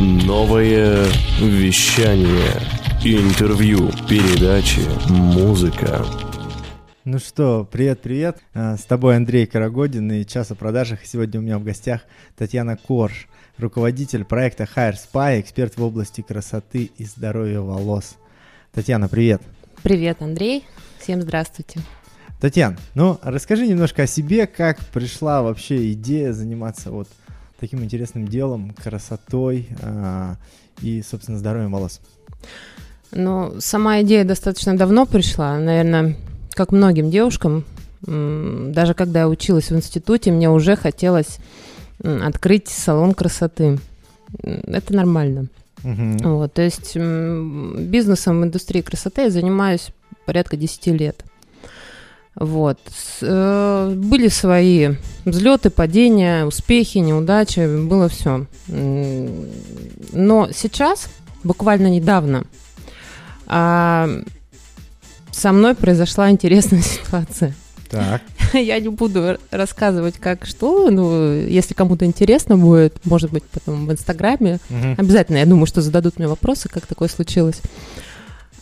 Новое вещание. Интервью, передачи, музыка. Ну что, привет-привет. А, с тобой Андрей Карагодин и «Час о продажах». Сегодня у меня в гостях Татьяна Корж, руководитель проекта Hire Spy, эксперт в области красоты и здоровья волос. Татьяна, привет. Привет, Андрей. Всем здравствуйте. Татьяна, ну расскажи немножко о себе, как пришла вообще идея заниматься вот таким интересным делом, красотой э, и, собственно, здоровьем волос. Ну, сама идея достаточно давно пришла, наверное, как многим девушкам. Даже когда я училась в институте, мне уже хотелось открыть салон красоты. Это нормально. Угу. Вот, то есть бизнесом в индустрии красоты я занимаюсь порядка 10 лет. Вот. Э, были свои взлеты, падения, успехи, неудачи, было все. Но сейчас, буквально недавно, а, со мной произошла интересная ситуация. Так. Я не буду рассказывать, как что. Ну, если кому-то интересно будет, может быть, потом в Инстаграме. Угу. Обязательно, я думаю, что зададут мне вопросы, как такое случилось.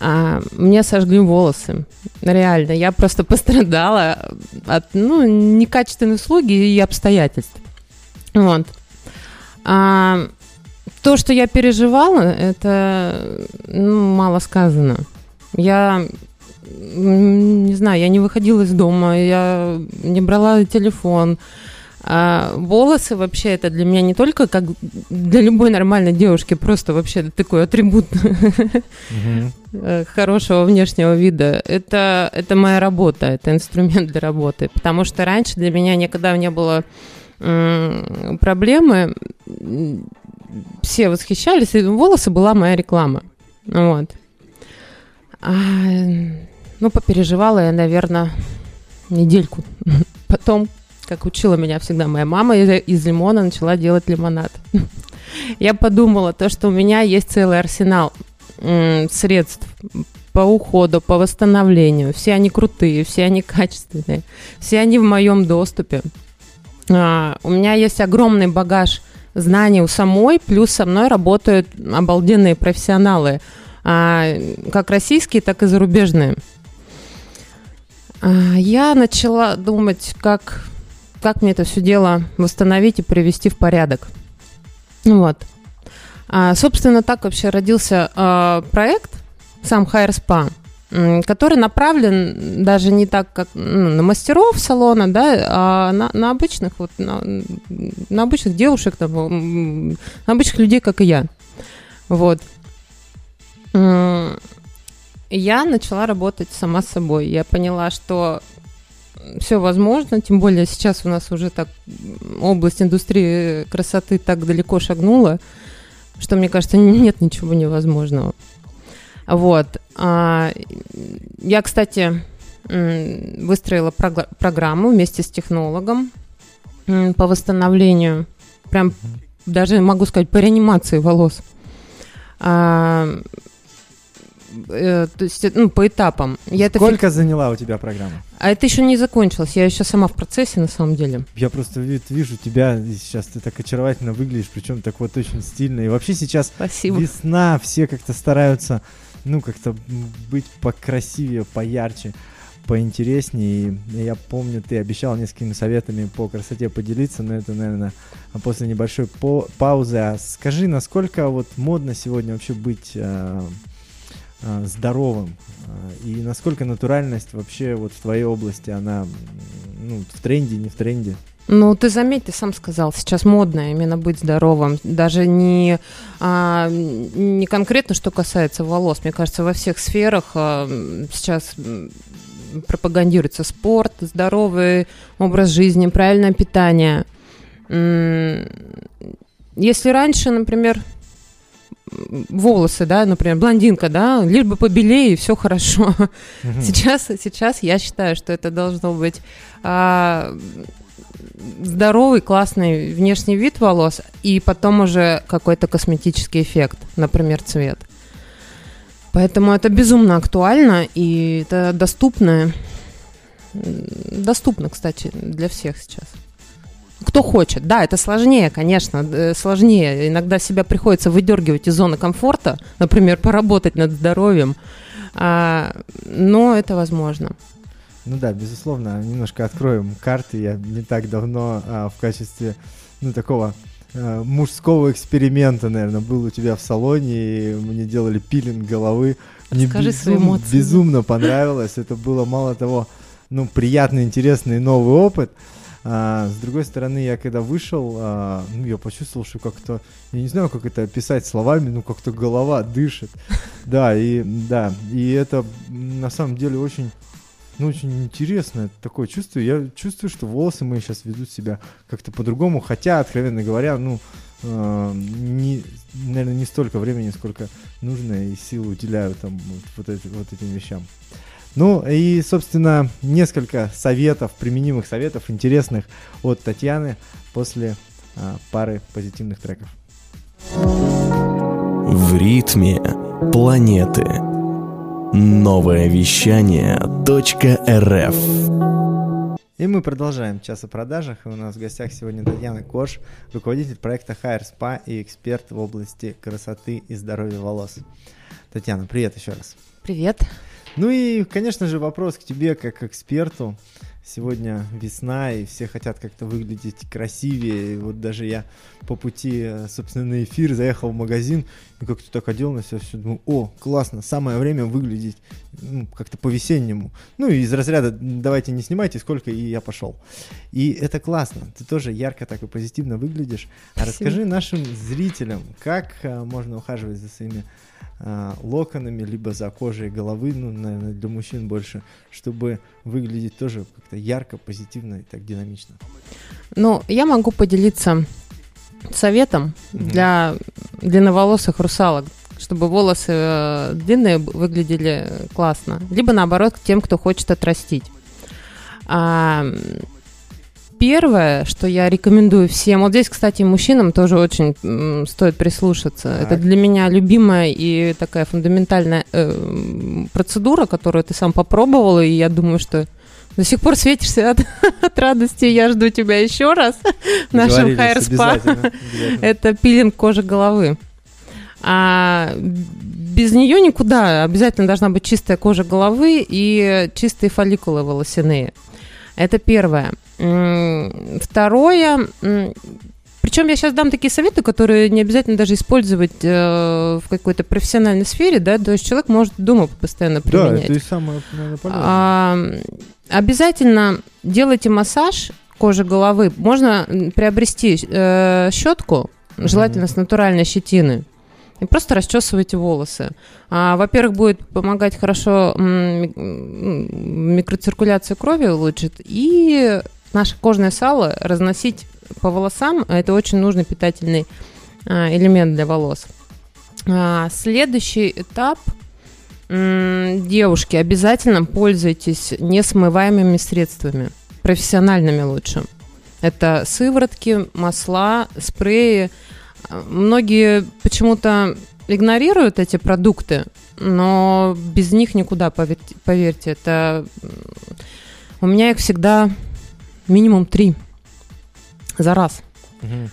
А, мне сожгли волосы. Реально, я просто пострадала от ну, некачественной услуги и обстоятельств. Вот. А, то, что я переживала, это ну, мало сказано. Я не знаю, я не выходила из дома, я не брала телефон, а волосы вообще это для меня не только как для любой нормальной девушки, просто вообще такой атрибут хорошего внешнего вида. Это, это моя работа, это инструмент для работы. Потому что раньше для меня никогда не было проблемы. Все восхищались, и волосы была моя реклама. Вот. А, ну, попереживала я, наверное, недельку. Потом как учила меня всегда моя мама, из, лимона начала делать лимонад. Я подумала, то, что у меня есть целый арсенал средств по уходу, по восстановлению. Все они крутые, все они качественные, все они в моем доступе. А, у меня есть огромный багаж знаний у самой, плюс со мной работают обалденные профессионалы, а, как российские, так и зарубежные. А, я начала думать, как как мне это все дело восстановить и привести в порядок. Ну вот. А, собственно, так вообще родился а, проект, сам Hire Spa, который направлен даже не так, как ну, на мастеров салона, да, а на, на обычных вот на, на обычных девушек, там, на обычных людей, как и я. Вот. Я начала работать сама с собой. Я поняла, что все возможно, тем более сейчас у нас уже так область индустрии красоты так далеко шагнула, что, мне кажется, нет ничего невозможного. Вот. А, я, кстати, выстроила программу вместе с технологом по восстановлению, прям даже могу сказать, по реанимации волос. Э, то есть, ну, по этапам. Я Сколько это... заняла у тебя программа? А это еще не закончилось, я еще сама в процессе, на самом деле. Я просто вижу тебя сейчас, ты так очаровательно выглядишь, причем так вот очень стильно. И вообще сейчас Спасибо. весна, все как-то стараются, ну, как-то быть покрасивее, поярче поинтереснее. И я помню, ты обещал несколькими советами по красоте поделиться, но это, наверное, после небольшой по паузы. А скажи, насколько вот модно сегодня вообще быть э, э, здоровым? Э, и насколько натуральность вообще вот в твоей области, она ну, в тренде, не в тренде? Ну, ты заметь, ты сам сказал, сейчас модно именно быть здоровым. Даже не, а, не конкретно, что касается волос. Мне кажется, во всех сферах а, сейчас пропагандируется спорт, здоровый образ жизни, правильное питание. Если раньше, например, волосы, да, например, блондинка, да, лишь бы побелее, и все хорошо. Угу. Сейчас, сейчас я считаю, что это должно быть а, здоровый, классный внешний вид волос, и потом уже какой-то косметический эффект, например, цвет. Поэтому это безумно актуально, и это доступно. Доступно, кстати, для всех сейчас. Кто хочет. Да, это сложнее, конечно, э, сложнее. Иногда себя приходится выдергивать из зоны комфорта, например, поработать над здоровьем, а, но это возможно. Ну да, безусловно, немножко откроем карты. Я не так давно а, в качестве, ну, такого а, мужского эксперимента, наверное, был у тебя в салоне, и мне делали пилинг головы. Мне Скажи свои безум- эмоции. безумно понравилось. Это было мало того, ну, приятный, интересный новый опыт. А, с другой стороны, я когда вышел, а, ну, я почувствовал, что как-то, я не знаю, как это описать словами, ну, как-то голова дышит. Да, и да, и это на самом деле очень, ну, очень интересное такое чувство. Я чувствую, что волосы мои сейчас ведут себя как-то по-другому, хотя, откровенно говоря, ну, э, не, наверное, не столько времени, сколько нужно и силы уделяю там вот, вот эти- вот этим вещам. Ну и, собственно, несколько советов, применимых советов, интересных от Татьяны после а, пары позитивных треков. В ритме планеты. Новое вещание .рф И мы продолжаем час о продажах. И у нас в гостях сегодня Татьяна Кош, руководитель проекта Hair Spa и эксперт в области красоты и здоровья волос. Татьяна, привет еще раз. Привет. Ну и, конечно же, вопрос к тебе как к эксперту. Сегодня весна, и все хотят как-то выглядеть красивее. И вот даже я по пути, э, собственно, на эфир заехал в магазин и как-то так одел на себя все, думаю, о, классно, самое время выглядеть ну, как-то по-весеннему. Ну из разряда давайте не снимайте, сколько, и я пошел. И это классно, ты тоже ярко так и позитивно выглядишь. А Спасибо. расскажи нашим зрителям, как э, можно ухаживать за своими а, локонами, либо за кожей головы, ну, наверное, для мужчин больше, чтобы выглядеть тоже как-то ярко, позитивно и так динамично. Ну, я могу поделиться советом Мгм. для длинноволосых русалок, чтобы волосы э, длинные выглядели классно. Либо наоборот, тем, кто хочет отрастить. А, первое, что я рекомендую всем, вот здесь, кстати, мужчинам тоже очень м, стоит прислушаться. Так. Это для меня любимая и такая фундаментальная э, процедура, которую ты сам попробовал, и я думаю, что до сих пор светишься от, от радости. Я жду тебя еще раз в нашем Hair Spa. Это пилинг кожи головы. А без нее никуда. Обязательно должна быть чистая кожа головы и чистые фолликулы волосяные. Это первое. Второе. Причем я сейчас дам такие советы, которые не обязательно даже использовать э, в какой-то профессиональной сфере, да, то есть человек может дома постоянно Да, применять. это и самое, наверное, полезное. А, обязательно делайте массаж кожи головы. Можно приобрести э, щетку, желательно Мгм. с натуральной щетины. И просто расчесывайте волосы. А, во-первых, будет помогать хорошо микроциркуляцию крови улучшит. И наше кожное сало разносить по волосам. Это очень нужный питательный а, элемент для волос. А, следующий этап Девушки, обязательно пользуйтесь несмываемыми средствами, профессиональными лучше. Это сыворотки, масла, спреи. Многие почему-то игнорируют эти продукты, но без них никуда, поверьте. поверьте. Это у меня их всегда минимум три за раз. Мгм.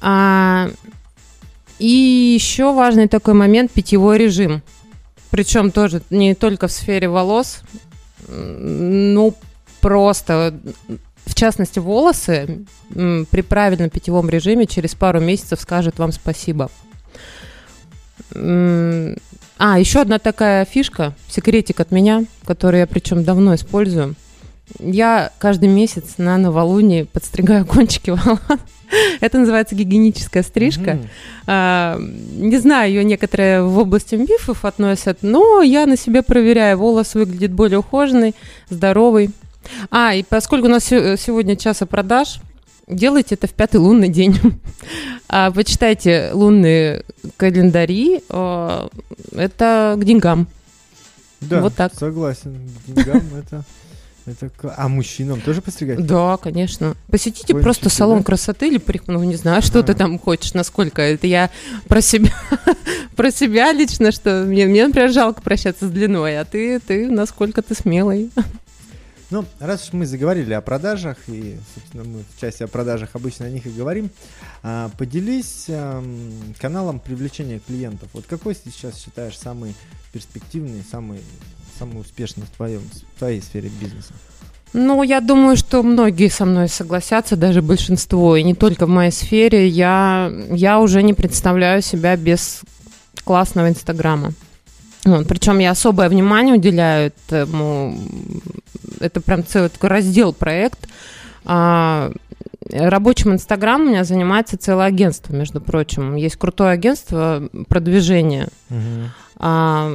А, и еще важный такой момент питьевой режим. Причем тоже не только в сфере волос, ну просто, в частности, волосы при правильном питьевом режиме через пару месяцев скажут вам спасибо. А, еще одна такая фишка, секретик от меня, который я причем давно использую. Я каждый месяц на новолуние подстригаю кончики волос. Это называется гигиеническая стрижка. А, не знаю, ее некоторые в области мифов относят, но я на себе проверяю. Волос выглядит более ухоженный, здоровый. А, и поскольку у нас се- сегодня часа продаж, делайте это в пятый лунный день. А, Почитайте лунные календари. а, Это к деньгам. Да, Вот так. согласен. К деньгам это... это А мужчинам тоже постригать? Да, конечно. Посетите Кончики, просто салон да? красоты или парик- ну не знаю, что ты А. там хочешь, насколько. Это я про себя, про себя лично, что мне, мне, например, жалко прощаться с длиной, а ты, ты насколько ты смелый. Ну, раз уж мы заговорили о продажах, и, собственно, мы в части о продажах обычно о них и говорим, а, поделись эм, каналом привлечения клиентов. Вот какой сейчас считаешь самый перспективный, самый, самый успешный в, твоем, в твоей сфере бизнеса? Ну, я думаю, что многие со мной согласятся, даже большинство, и не только в моей сфере. Я, я уже не представляю себя без классного Инстаграма. Вот, причем я особое внимание уделяю этому. Это прям целый такой раздел проект. А, рабочим Инстаграм у меня занимается целое агентство, между прочим. Есть крутое агентство продвижения. Угу. А,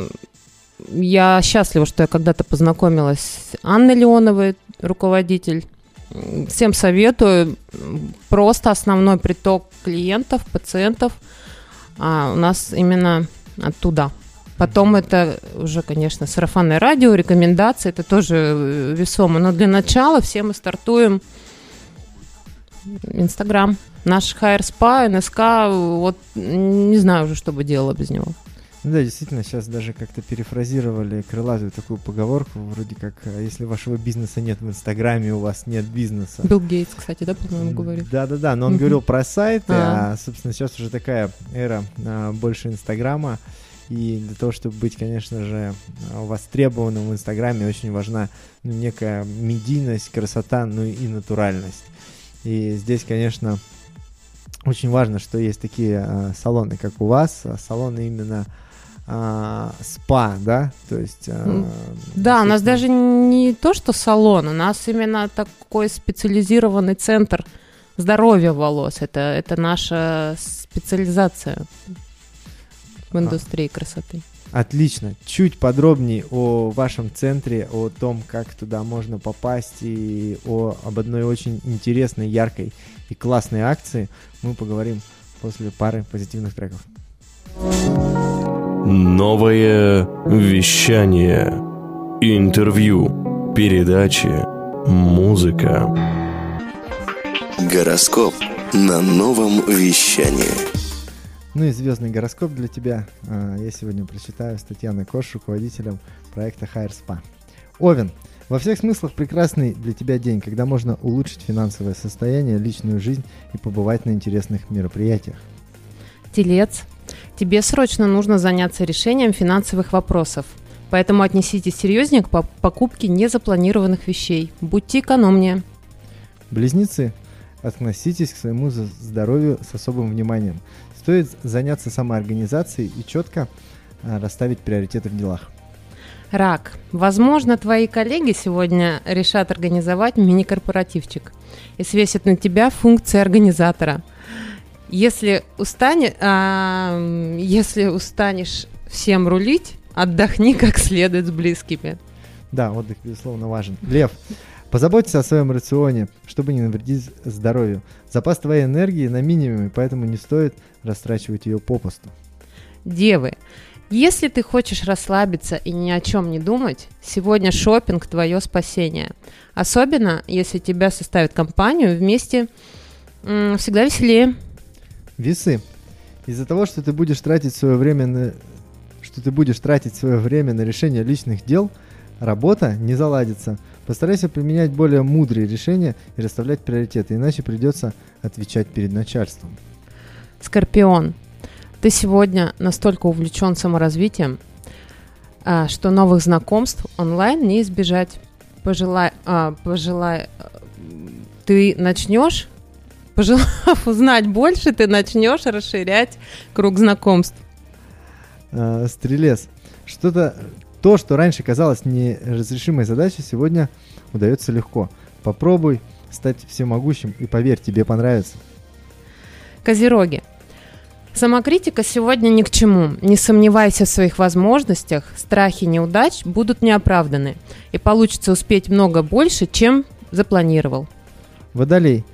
я счастлива, что я когда-то познакомилась с Анной Леоновой, руководитель. Всем советую. Просто основной приток клиентов, пациентов а, у нас именно оттуда. Потом это уже, конечно, сарафанное радио, рекомендации, это тоже э, весомо. Но для начала все мы стартуем Инстаграм. Наш HR Spa, НСК, вот не знаю уже, что бы делала без него. Ну да, действительно, сейчас даже как-то перефразировали крылатую такую поговорку, вроде как, а если вашего бизнеса нет в Инстаграме, у вас нет бизнеса. Билл Гейтс, кстати, да, по-моему, говорил? Да-да-да, но он говорил про сайты, А. а, собственно, сейчас уже такая эра а, больше Инстаграма, и для того, чтобы быть, конечно же, а, востребованным в Инстаграме, очень важна ну, некая медийность, красота, ну и натуральность. И здесь, конечно, очень важно, что есть такие а, салоны, как у вас, а, салоны именно а, спа, да, то есть... М, Да, у нас даже не то, что салон, у нас именно такой специализированный центр здоровья волос. Это, это наша специализация в индустрии красоты. Отлично. Чуть подробнее о вашем центре, о том, как туда можно попасть и о, об одной очень интересной, яркой и классной акции мы поговорим после пары позитивных треков. Новое вещание. Интервью. Передачи. Музыка. Гороскоп на новом вещании. Ну и звездный гороскоп для тебя а, я сегодня прочитаю с Татьяной Кош, руководителем проекта Hire Spa. Овен. Во всех смыслах прекрасный для тебя день, когда можно улучшить финансовое состояние, личную жизнь и побывать на интересных мероприятиях. Телец, тебе срочно нужно заняться решением финансовых вопросов. Поэтому отнеситесь серьезнее к по- покупке незапланированных вещей. Будьте экономнее. Близнецы, относитесь к своему здоровью с особым вниманием. Стоит заняться самоорганизацией и четко а, расставить приоритеты в делах. Рак. Возможно, твои коллеги сегодня решат организовать мини-корпоративчик и свесят на тебя функции организатора. Если, устане, а, если устанешь всем рулить, отдохни как следует с близкими. Да, отдых, безусловно, важен. Лев, позаботься о своем рационе, чтобы не навредить здоровью. Запас твоей энергии на минимуме, поэтому не стоит растрачивать ее попусту. Девы, если ты хочешь расслабиться и ни о чем не думать, сегодня шопинг твое спасение. Особенно, если тебя составят компанию вместе, всегда веселее. Весы. Из-за того, что ты будешь тратить свое время на что ты будешь тратить свое время на решение личных дел, работа не заладится. Постарайся применять более мудрые решения и расставлять приоритеты, иначе придется отвечать перед начальством. Скорпион, ты сегодня настолько увлечен саморазвитием, а, что новых знакомств онлайн не избежать. Пожелай, а, пожелай, а, ты начнешь, пожелав узнать больше, ты начнешь расширять круг знакомств. А, Стрелец. Что-то то, что раньше казалось неразрешимой задачей, сегодня удается легко. Попробуй стать всемогущим и поверь, тебе понравится. Козероги. Самокритика сегодня ни к чему. Не сомневайся в своих возможностях, страхи неудач будут неоправданы, и получится успеть много больше, чем запланировал. Водолей.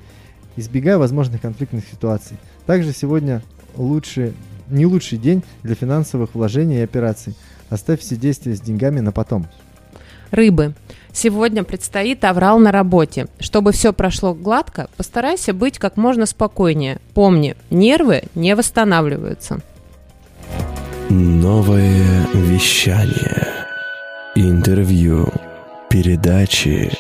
Избегай возможных конфликтных ситуаций. Также сегодня лучше, не лучший день для финансовых вложений и операций. Оставь все действия с деньгами на потом. Рыбы. Сегодня предстоит аврал на работе. Чтобы все прошло гладко, постарайся быть как можно спокойнее. Помни, нервы не восстанавливаются. Новое вещание. Интервью. Передачи.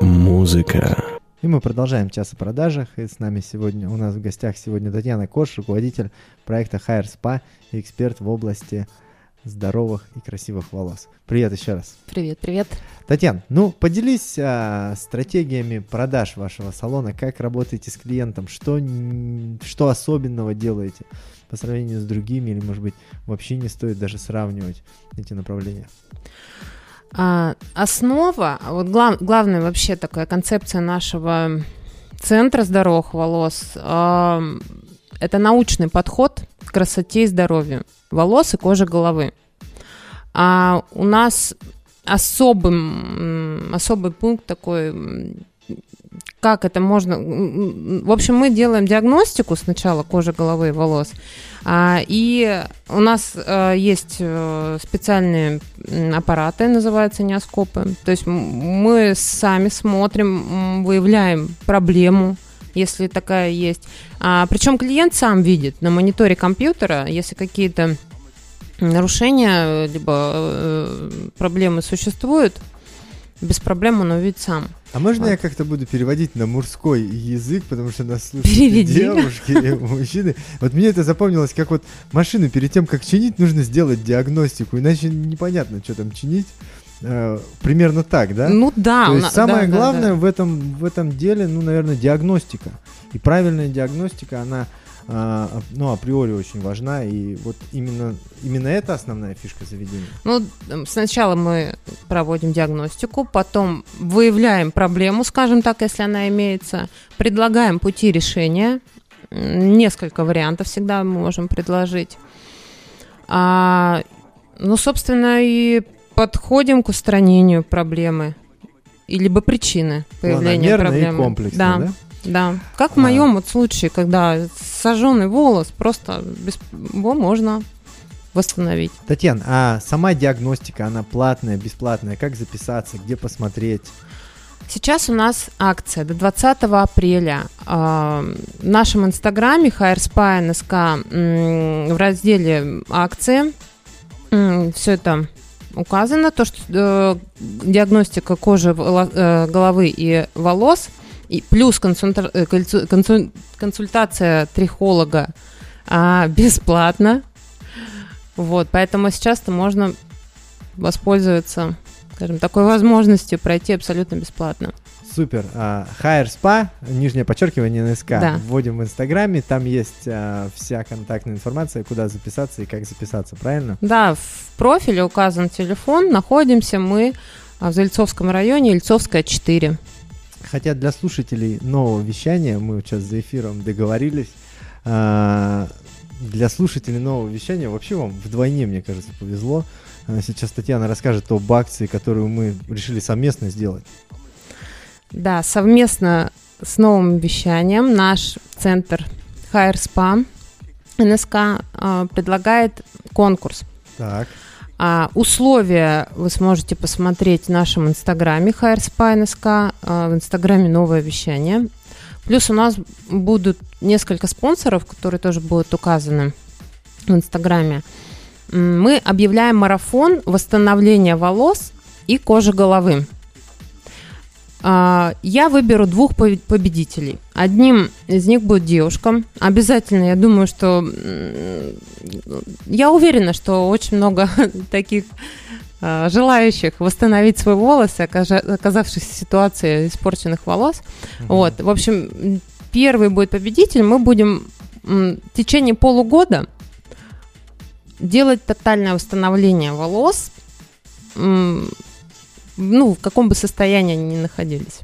музыка. И мы продолжаем час о продажах. И с нами сегодня, у нас в гостях сегодня Татьяна Кош, руководитель проекта Hire Spa и эксперт в области здоровых и красивых волос. Привет еще раз. Привет, привет. Татьяна, ну поделись а, стратегиями продаж вашего салона, как работаете с клиентом, что, что особенного делаете по сравнению с другими, или, может быть, вообще не стоит даже сравнивать эти направления. А, основа, а вот глав- главная вообще такая концепция нашего центра здоровых волос, ам, это научный подход красоте и здоровью волос и кожи головы. А у нас особым, особый пункт такой, как это можно... В общем, мы делаем диагностику сначала кожи головы и волос, а, и у нас э, есть э, специальные аппараты, называются неоскопы. То есть мы сами смотрим, выявляем проблему, если такая есть. А, причем клиент сам видит на мониторе компьютера, если какие-то нарушения, либо э, проблемы существуют, без проблем он увидит сам. А можно Вот. я как-то буду переводить на мужской язык, потому что нас слушают Переведи. девушки, и мужчины. Вот мне это запомнилось, как вот машину перед тем, как чинить, нужно сделать диагностику, иначе непонятно, что там чинить. Э, примерно так, да? Ну да. То есть самое да, да, главное да. в этом в этом деле, ну, наверное, диагностика. И правильная диагностика, она а, ну, априори очень важна, и вот именно, именно это основная фишка заведения. Ну, сначала мы проводим диагностику, потом выявляем проблему, скажем так, если она имеется, предлагаем пути решения, несколько вариантов всегда мы можем предложить. А, ну, собственно, и подходим к устранению проблемы и либо причины появления проблемы. и комплексно, да, да? да. Как в А. моем вот случае, когда сожженный волос, просто без... его можно восстановить. Татьяна, а сама диагностика, она платная, бесплатная? Как записаться, где посмотреть? Сейчас у нас акция до 20 апреля. А, В нашем инстаграме Hair Spa NSK м, в разделе акции все это указано, то, что э, диагностика кожи, э, головы и волос, и плюс э, консультация трихолога а, бесплатно. Вот, поэтому сейчас-то можно воспользоваться скажем, такой возможностью пройти абсолютно бесплатно. Супер. А, Hire Spa, нижнее подчеркивание НСК. Да. Вводим в Инстаграме, там есть а, вся контактная информация, куда записаться и как записаться, правильно? Да, в профиле указан телефон. Находимся мы а, в Зальцовском районе, Ильцовская 4. Хотя для слушателей нового вещания, мы сейчас за эфиром договорились, для слушателей нового вещания вообще вам вдвойне, мне кажется, повезло. Сейчас Татьяна расскажет об акции, которую мы решили совместно сделать. Да, совместно с новым вещанием наш центр Hair Spa НСК а, предлагает конкурс. Так, А, условия вы сможете посмотреть в нашем инстаграме Hair Spa НСК, а, в инстаграме новое вещание. Плюс у нас будут несколько спонсоров, которые тоже будут указаны в инстаграме. Мы объявляем марафон восстановления волос и кожи головы. А, Я выберу двух победителей. Одним из них будет девушка. Обязательно, я думаю, что... Я уверена, что очень много таких а, желающих восстановить свой волос, оказавшись в ситуации испорченных волос. Вот, в общем, первый будет победитель. Мы будем в течение полугода делать тотальное восстановление волос, ну, в каком бы состоянии они ни находились.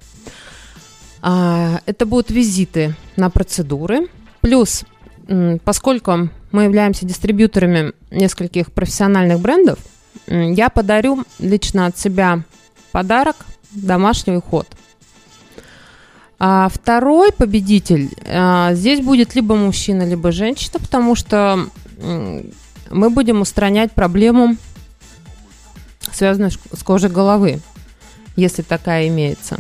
А, это будут визиты на процедуры. Плюс, поскольку мы являемся дистрибьюторами нескольких профессиональных брендов, я подарю лично от себя подарок домашний уход. А второй победитель а, здесь будет либо мужчина, либо женщина, потому что мы будем устранять проблему, связанную ш- с кожей головы, если такая имеется.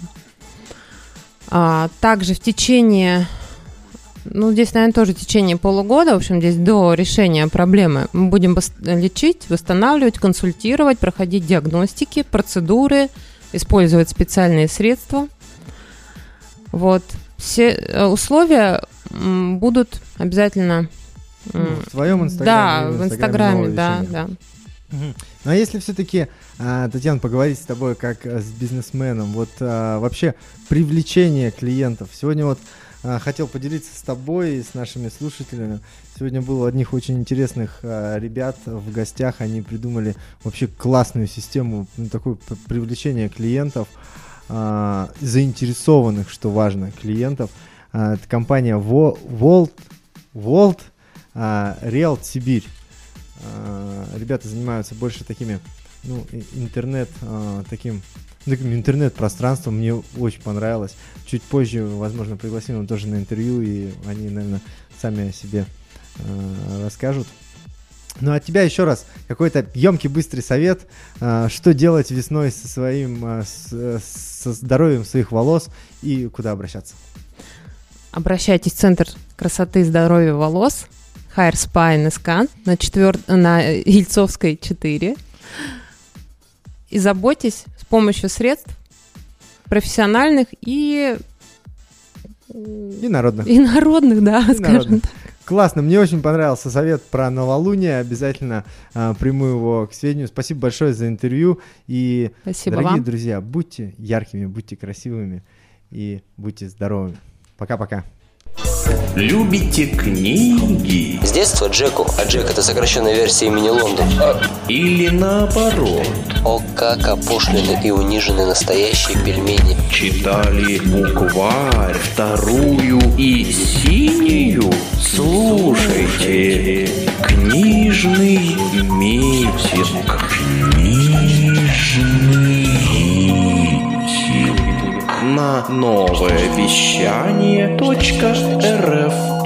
А, также в течение, ну здесь, наверное, тоже в течение полугода, в общем, здесь до решения проблемы, мы будем лечить, восстанавливать, консультировать, проходить диагностики, процедуры, использовать специальные средства – Вот. Все э, условия будут обязательно... Ну, в твоем инстаграме. Да, в инстаграме Инстаграме, да, да. Ну а если все-таки, Татьяна, поговорить с тобой как э, с бизнесменом, вот а, вообще привлечение клиентов. Сегодня вот а, хотел поделиться с тобой и с нашими слушателями. Сегодня был у одних очень интересных а, ребят в гостях. Они придумали вообще классную систему, ну, такое привлечение клиентов, а, заинтересованных, что важно, клиентов. А, это компания Volt, Volt а, Real Сибирь. А, Ребята занимаются больше такими, ну, интернет, а, таким, таким интернет-пространством. Мне очень понравилось. Чуть позже, возможно, пригласим их тоже на интервью, и они, наверное, сами о себе а, расскажут. Ну, от тебя еще раз какой-то емкий, быстрый совет, а, что делать весной со своим, а, э, со здоровьем своих волос и куда обращаться. Обращайтесь в Центр красоты и здоровья волос Hair Spa NSK на, четвер... на э, Ельцовской 4. И заботьтесь с помощью средств профессиональных и, И народных. и народных, да, И скажем народных. так. Классно, мне очень понравился совет про новолуние. Обязательно а, приму его к сведению. Спасибо большое за интервью. И, Спасибо дорогие вам. друзья, будьте яркими, будьте красивыми и будьте здоровыми. Пока-пока. Любите книги С детства Джеку, а Джек это сокращенная версия имени Лондон. или наоборот? О, как опошлены и унижены настоящие пельмени. Читали букварь вторую и синюю? Слушайте, книжный митинг. Книжный. На новое вещание .рф